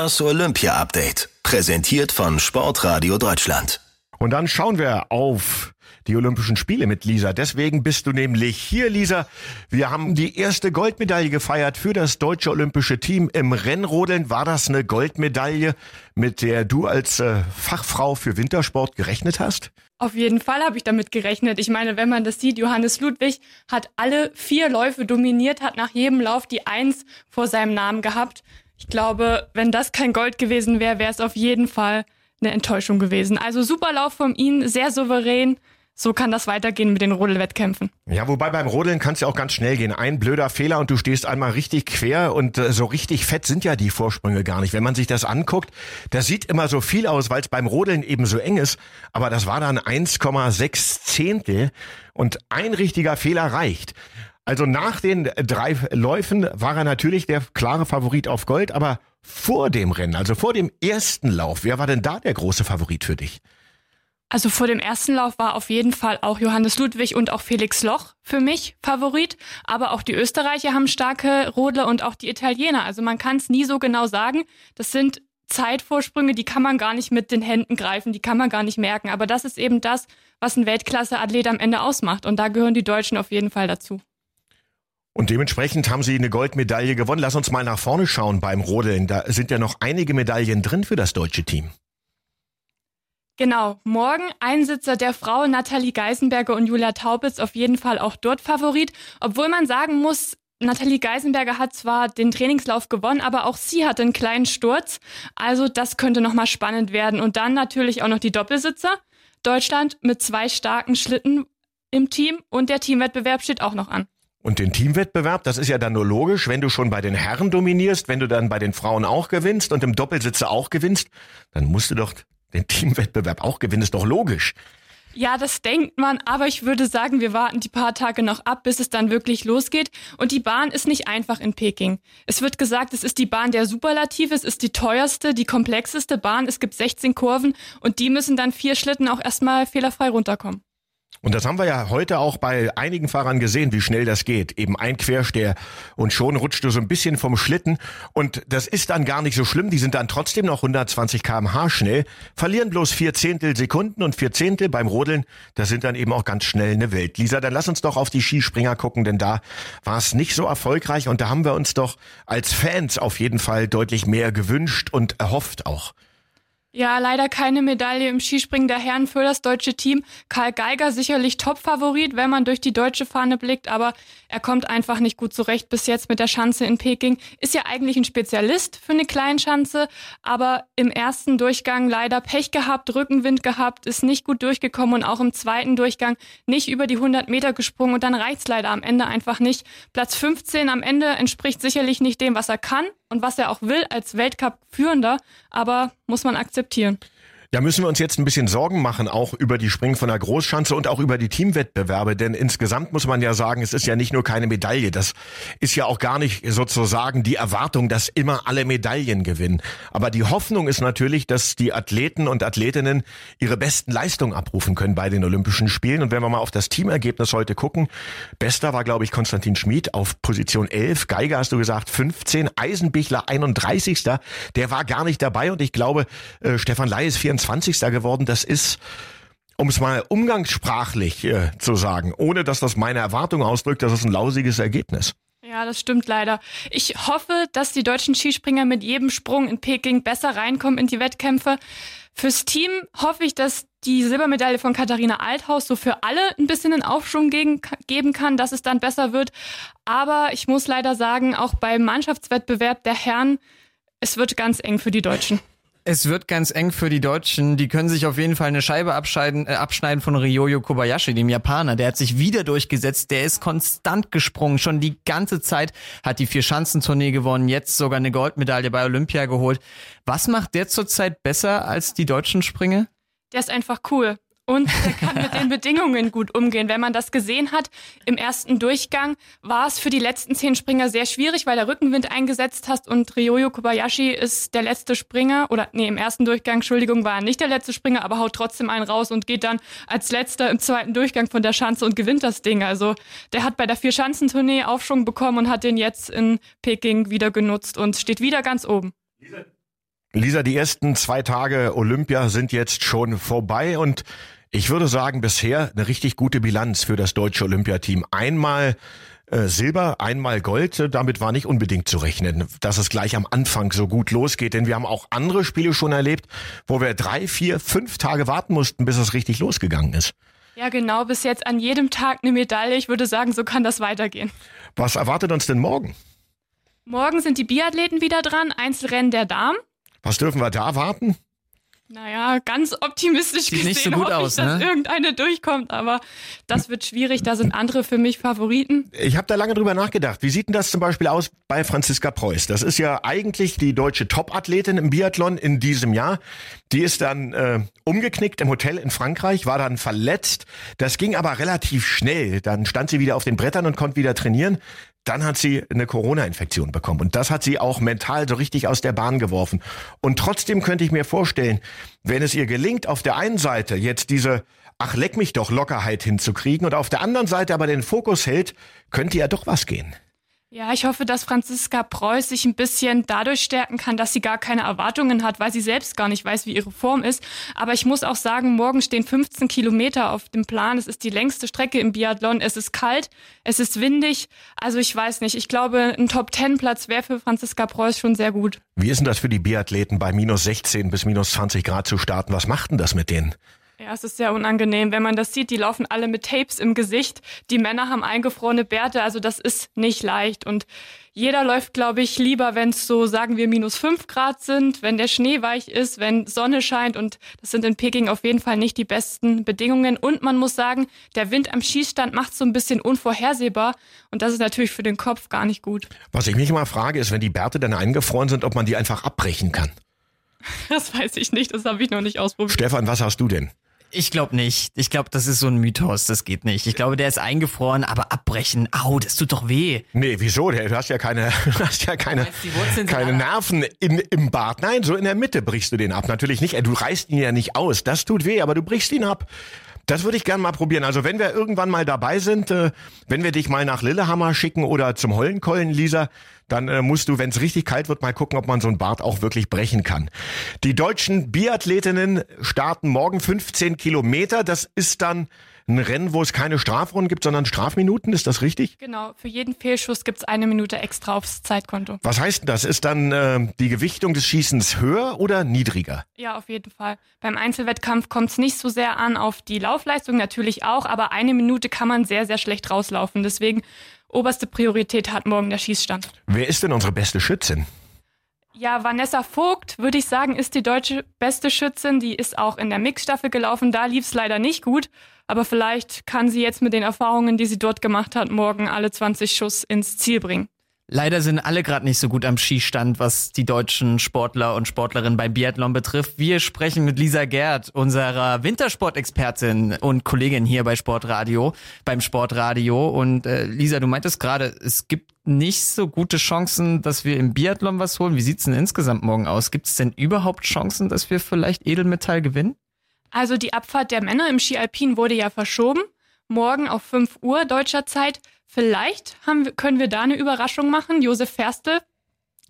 Das Olympia-Update. Präsentiert von Sportradio Deutschland. Und dann schauen wir auf die Olympischen Spiele mit Lisa. Deswegen bist du nämlich hier, Lisa. Wir haben die erste Goldmedaille gefeiert für das deutsche olympische Team im Rennrodeln. War das eine Goldmedaille, mit der du als äh, Fachfrau für Wintersport gerechnet hast? Auf jeden Fall habe ich damit gerechnet. Ich meine, wenn man das sieht, Johannes Ludwig hat alle vier Läufe dominiert, hat nach jedem Lauf die Eins vor seinem Namen gehabt. Ich glaube, wenn das kein Gold gewesen wäre, wäre es auf jeden Fall eine Enttäuschung gewesen. Also super Lauf von ihm, sehr souverän, so kann das weitergehen mit den Rodelwettkämpfen. Ja, wobei beim Rodeln kann es ja auch ganz schnell gehen. Ein blöder Fehler und du stehst einmal richtig quer und äh, so richtig fett sind ja die Vorsprünge gar nicht. Wenn man sich das anguckt, das sieht immer so viel aus, weil es beim Rodeln eben so eng ist. Aber das war dann 1,6 Zehntel und ein richtiger Fehler reicht. Also nach den drei Läufen war er natürlich der klare Favorit auf Gold, aber vor dem Rennen, also vor dem ersten Lauf, wer war denn da der große Favorit für dich? Also vor dem ersten Lauf war auf jeden Fall auch Johannes Ludwig und auch Felix Loch für mich Favorit. Aber auch die Österreicher haben starke Rodler und auch die Italiener. Also man kann es nie so genau sagen. Das sind Zeitvorsprünge, die kann man gar nicht mit den Händen greifen, die kann man gar nicht merken. Aber das ist eben das, was ein Weltklasse-Athlet am Ende ausmacht. Und da gehören die Deutschen auf jeden Fall dazu. Und dementsprechend haben sie eine Goldmedaille gewonnen. Lass uns mal nach vorne schauen beim Rodeln. Da sind ja noch einige Medaillen drin für das deutsche Team. Genau, morgen Einsitzer der Frau Nathalie Geisenberger und Julia Taubitz auf jeden Fall auch dort Favorit, obwohl man sagen muss, Nathalie Geisenberger hat zwar den Trainingslauf gewonnen, aber auch sie hatte einen kleinen Sturz. Also das könnte nochmal spannend werden. Und dann natürlich auch noch die Doppelsitzer. Deutschland mit zwei starken Schlitten im Team und der Teamwettbewerb steht auch noch an. Und den Teamwettbewerb, das ist ja dann nur logisch, wenn du schon bei den Herren dominierst, wenn du dann bei den Frauen auch gewinnst und im Doppelsitzer auch gewinnst, dann musst du doch den Teamwettbewerb auch gewinnen, ist doch logisch. Ja, das denkt man, aber ich würde sagen, wir warten die paar Tage noch ab, bis es dann wirklich losgeht. Und die Bahn ist nicht einfach in Peking. Es wird gesagt, es ist die Bahn der Superlative, es ist die teuerste, die komplexeste Bahn. Es gibt 16 Kurven und die müssen dann vier Schlitten auch erstmal fehlerfrei runterkommen. Und das haben wir ja heute auch bei einigen Fahrern gesehen, wie schnell das geht. Eben ein Quersteher und schon rutscht du so ein bisschen vom Schlitten. Und das ist dann gar nicht so schlimm. Die sind dann trotzdem noch 120 kmh schnell, verlieren bloß vier Zehntel Sekunden und vier Zehntel beim Rodeln. Das sind dann eben auch ganz schnell eine Welt. Lisa, dann lass uns doch auf die Skispringer gucken, denn da war es nicht so erfolgreich und da haben wir uns doch als Fans auf jeden Fall deutlich mehr gewünscht und erhofft auch. Ja, leider keine Medaille im Skispringen der Herren für das deutsche Team. Karl Geiger sicherlich Top-Favorit, wenn man durch die deutsche Fahne blickt, aber er kommt einfach nicht gut zurecht bis jetzt mit der Schanze in Peking. Ist ja eigentlich ein Spezialist für eine Kleinschanze, aber im ersten Durchgang leider Pech gehabt, Rückenwind gehabt, ist nicht gut durchgekommen und auch im zweiten Durchgang nicht über die 100 Meter gesprungen und dann reicht's leider am Ende einfach nicht. Platz 15 am Ende entspricht sicherlich nicht dem, was er kann und was er auch will als Weltcup-Führender, aber muss man akzeptieren. Ja, müssen wir uns jetzt ein bisschen Sorgen machen, auch über die Springen von der Großschanze und auch über die Teamwettbewerbe, denn insgesamt muss man ja sagen, es ist ja nicht nur keine Medaille, das ist ja auch gar nicht sozusagen die Erwartung, dass immer alle Medaillen gewinnen. Aber die Hoffnung ist natürlich, dass die Athleten und Athletinnen ihre besten Leistungen abrufen können bei den Olympischen Spielen. Und wenn wir mal auf das Teamergebnis heute gucken, bester war, glaube ich, Konstantin Schmid auf Position 11, Geiger hast du gesagt 15, Eisenbichler 31. Der war gar nicht dabei und ich glaube, äh, Stefan Ley ist 24 24. geworden. Das ist um es mal umgangssprachlich äh, zu sagen, ohne dass das meine Erwartung ausdrückt, das ist ein lausiges Ergebnis. Ja, das stimmt leider. Ich hoffe, dass die deutschen Skispringer mit jedem Sprung in Peking besser reinkommen in die Wettkämpfe. Fürs Team hoffe ich, dass die Silbermedaille von Katharina Althaus so für alle ein bisschen einen Aufschwung gegen, geben kann, dass es dann besser wird. Aber ich muss leider sagen, auch beim Mannschaftswettbewerb der Herren, es wird ganz eng für die Deutschen. Es wird ganz eng für die Deutschen. Die können sich auf jeden Fall eine Scheibe abschneiden, äh, abschneiden von Ryoyo Kobayashi, dem Japaner. Der hat sich wieder durchgesetzt. Der ist konstant gesprungen. Schon die ganze Zeit hat die Vier-Schanzentournee gewonnen. Jetzt sogar eine Goldmedaille bei Olympia geholt. Was macht der zurzeit besser als die deutschen Springer? Der ist einfach cool und der kann mit den Bedingungen gut umgehen. Wenn man das gesehen hat, im ersten Durchgang war es für die letzten zehn Springer sehr schwierig, weil der Rückenwind eingesetzt hast und Ryoyo Kobayashi ist der letzte Springer oder nee, im ersten Durchgang, Entschuldigung, war er nicht der letzte Springer, aber haut trotzdem einen raus und geht dann als letzter im zweiten Durchgang von der Schanze und gewinnt das Ding. Also der hat bei der Vier-Schanzentournee Aufschwung bekommen und hat den jetzt in Peking wieder genutzt und steht wieder ganz oben. Lisa, die ersten zwei Tage Olympia sind jetzt schon vorbei und ich würde sagen, bisher eine richtig gute Bilanz für das deutsche Olympiateam. Einmal äh, Silber, einmal Gold, damit war nicht unbedingt zu rechnen, dass es gleich am Anfang so gut losgeht. Denn wir haben auch andere Spiele schon erlebt, wo wir drei, vier, fünf Tage warten mussten, bis es richtig losgegangen ist. Ja, genau, bis jetzt an jedem Tag eine Medaille. Ich würde sagen, so kann das weitergehen. Was erwartet uns denn morgen? Morgen sind die Biathleten wieder dran, Einzelrennen der Damen. Was dürfen wir da warten? Naja, ganz optimistisch Sieht gesehen nicht so gut hoffe aus, ich, dass ne? irgendeine durchkommt, aber das wird schwierig. Da sind andere für mich Favoriten. Ich habe da lange drüber nachgedacht. Wie sieht denn das zum Beispiel aus bei Franziska Preuß? Das ist ja eigentlich die deutsche Top-Athletin im Biathlon in diesem Jahr. Die ist dann äh, umgeknickt im Hotel in Frankreich, war dann verletzt. Das ging aber relativ schnell. Dann stand sie wieder auf den Brettern und konnte wieder trainieren. Dann hat sie eine Corona-Infektion bekommen. Und das hat sie auch mental so richtig aus der Bahn geworfen. Und trotzdem könnte ich mir vorstellen, wenn es ihr gelingt, auf der einen Seite jetzt diese Ach, leck mich doch Lockerheit hinzukriegen und auf der anderen Seite aber den Fokus hält, könnte ja doch was gehen. Ja, ich hoffe, dass Franziska Preuß sich ein bisschen dadurch stärken kann, dass sie gar keine Erwartungen hat, weil sie selbst gar nicht weiß, wie ihre Form ist. Aber ich muss auch sagen, morgen stehen 15 Kilometer auf dem Plan. Es ist die längste Strecke im Biathlon. Es ist kalt, es ist windig. Also ich weiß nicht. Ich glaube, ein Top-10-Platz wäre für Franziska Preuß schon sehr gut. Wie ist denn das für die Biathleten bei minus 16 bis minus 20 Grad zu starten? Was macht denn das mit denen? Ja, es ist sehr unangenehm, wenn man das sieht. Die laufen alle mit Tapes im Gesicht. Die Männer haben eingefrorene Bärte. Also das ist nicht leicht. Und jeder läuft, glaube ich, lieber, wenn es so, sagen wir, minus fünf Grad sind, wenn der Schnee weich ist, wenn Sonne scheint. Und das sind in Peking auf jeden Fall nicht die besten Bedingungen. Und man muss sagen, der Wind am Schießstand macht so ein bisschen unvorhersehbar. Und das ist natürlich für den Kopf gar nicht gut. Was ich mich immer frage, ist, wenn die Bärte dann eingefroren sind, ob man die einfach abbrechen kann. Das weiß ich nicht. Das habe ich noch nicht ausprobiert. Stefan, was hast du denn? Ich glaube nicht. Ich glaube, das ist so ein Mythos. Das geht nicht. Ich glaube, der ist eingefroren, aber abbrechen. Au, das tut doch weh. Nee, wieso? Du hast ja keine, du hast ja keine, keine Nerven in, im Bart. Nein, so in der Mitte brichst du den ab. Natürlich nicht. Du reißt ihn ja nicht aus. Das tut weh, aber du brichst ihn ab. Das würde ich gerne mal probieren. Also wenn wir irgendwann mal dabei sind, äh, wenn wir dich mal nach Lillehammer schicken oder zum Hollenkollen, Lisa, dann äh, musst du, wenn es richtig kalt wird, mal gucken, ob man so einen Bart auch wirklich brechen kann. Die deutschen Biathletinnen starten morgen 15 Kilometer. Das ist dann ein Rennen, wo es keine Strafrunden gibt, sondern Strafminuten. Ist das richtig? Genau, für jeden Fehlschuss gibt's eine Minute extra aufs Zeitkonto. Was heißt denn das? Ist dann äh, die Gewichtung des Schießens höher oder niedriger? Ja, auf jeden Fall. Beim Einzelwettkampf kommt es nicht so sehr an auf die Laufleistung, natürlich auch, aber eine Minute kann man sehr, sehr schlecht rauslaufen. Deswegen oberste Priorität hat morgen der Schießstand. Wer ist denn unsere beste Schützin? Ja, Vanessa Vogt, würde ich sagen, ist die deutsche beste Schützin. Die ist auch in der Mixstaffel gelaufen. Da lief's leider nicht gut. Aber vielleicht kann sie jetzt mit den Erfahrungen, die sie dort gemacht hat, morgen alle 20 Schuss ins Ziel bringen. Leider sind alle gerade nicht so gut am Skistand, was die deutschen Sportler und Sportlerinnen beim Biathlon betrifft. Wir sprechen mit Lisa Gerd, unserer Wintersportexpertin und Kollegin hier bei Sportradio, beim Sportradio. Und äh, Lisa, du meintest gerade, es gibt nicht so gute Chancen, dass wir im Biathlon was holen. Wie sieht's denn insgesamt morgen aus? Gibt es denn überhaupt Chancen, dass wir vielleicht Edelmetall gewinnen? Also die Abfahrt der Männer im Ski Alpin wurde ja verschoben. Morgen auf 5 Uhr deutscher Zeit. Vielleicht haben können wir da eine Überraschung machen. Josef Ferste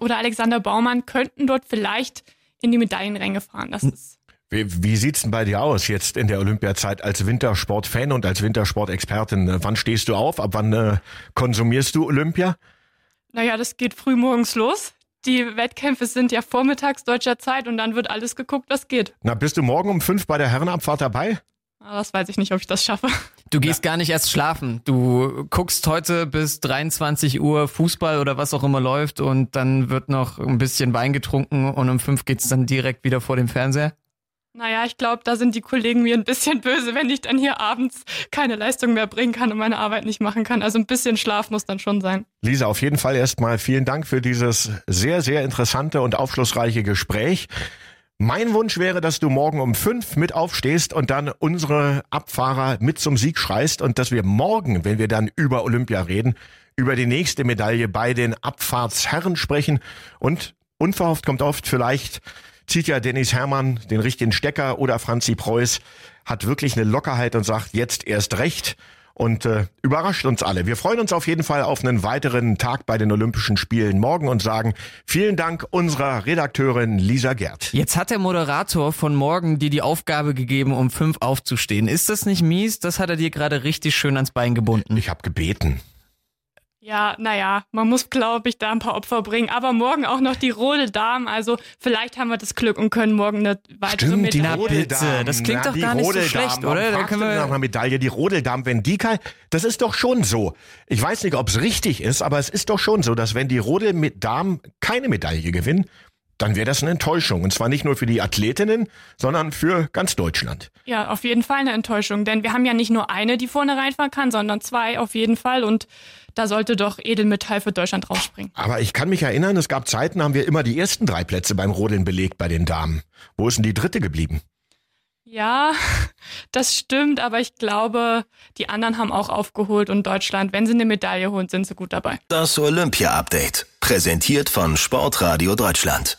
oder Alexander Baumann könnten dort vielleicht in die Medaillenränge fahren. Das ist Wie, wie sieht's denn bei dir aus jetzt in der Olympiazeit als Wintersportfan und als Wintersportexpertin? Wann stehst du auf? Ab wann äh, konsumierst du Olympia? Naja, das geht früh morgens los. Die Wettkämpfe sind ja vormittags deutscher Zeit und dann wird alles geguckt, was geht. Na, bist du morgen um fünf bei der Herrenabfahrt dabei? Aber das weiß ich nicht, ob ich das schaffe. Du gehst gar nicht erst schlafen. Du guckst heute bis 23 Uhr Fußball oder was auch immer läuft und dann wird noch ein bisschen Wein getrunken und um fünf geht's dann direkt wieder vor dem Fernseher? Naja, ich glaube, da sind die Kollegen mir ein bisschen böse, wenn ich dann hier abends keine Leistung mehr bringen kann und meine Arbeit nicht machen kann. Also ein bisschen Schlaf muss dann schon sein. Lisa, auf jeden Fall erstmal vielen Dank für dieses sehr, sehr interessante und aufschlussreiche Gespräch. Mein Wunsch wäre, dass du morgen um fünf mit aufstehst und dann unsere Abfahrer mit zum Sieg schreist und dass wir morgen, wenn wir dann über Olympia reden, über die nächste Medaille bei den Abfahrtsherren sprechen und unverhofft kommt oft vielleicht zieht ja Dennis Hermann den richtigen Stecker oder Franzi Preuß hat wirklich eine Lockerheit und sagt jetzt erst recht und äh, überrascht uns alle. Wir freuen uns auf jeden Fall auf einen weiteren Tag bei den Olympischen Spielen morgen und sagen vielen Dank unserer Redakteurin Lisa Gerd. Jetzt hat der Moderator von morgen dir die Aufgabe gegeben, um fünf aufzustehen. Ist das nicht mies? Das hat er dir gerade richtig schön ans Bein gebunden. Ich habe gebeten. Ja, naja, man muss, glaube ich, da ein paar Opfer bringen. Aber morgen auch noch die Rode Damen. Also vielleicht haben wir das Glück und können morgen eine weitere Stimmt, Medaille. die bitte, das klingt Na, doch gar nicht so schlecht, oder? Da können wir- nach einer Medaille, die Rodeldamen, wenn die kein, das ist doch schon so. Ich weiß nicht, ob es richtig ist, aber es ist doch schon so, dass wenn die Rodeldamen keine Medaille gewinnen, dann wäre das eine Enttäuschung. Und zwar nicht nur für die Athletinnen, sondern für ganz Deutschland. Ja, auf jeden Fall eine Enttäuschung. Denn wir haben ja nicht nur eine, die vorne reinfahren kann, sondern zwei auf jeden Fall. Und da sollte doch Edelmetall für Deutschland rausspringen. Aber ich kann mich erinnern, es gab Zeiten, haben wir immer die ersten drei Plätze beim Rodeln belegt bei den Damen. Wo ist denn die dritte geblieben? Ja, das stimmt, aber ich glaube, die anderen haben auch aufgeholt und Deutschland, wenn sie eine Medaille holen, sind sie gut dabei. Das Olympia-Update. Präsentiert von Sportradio Deutschland.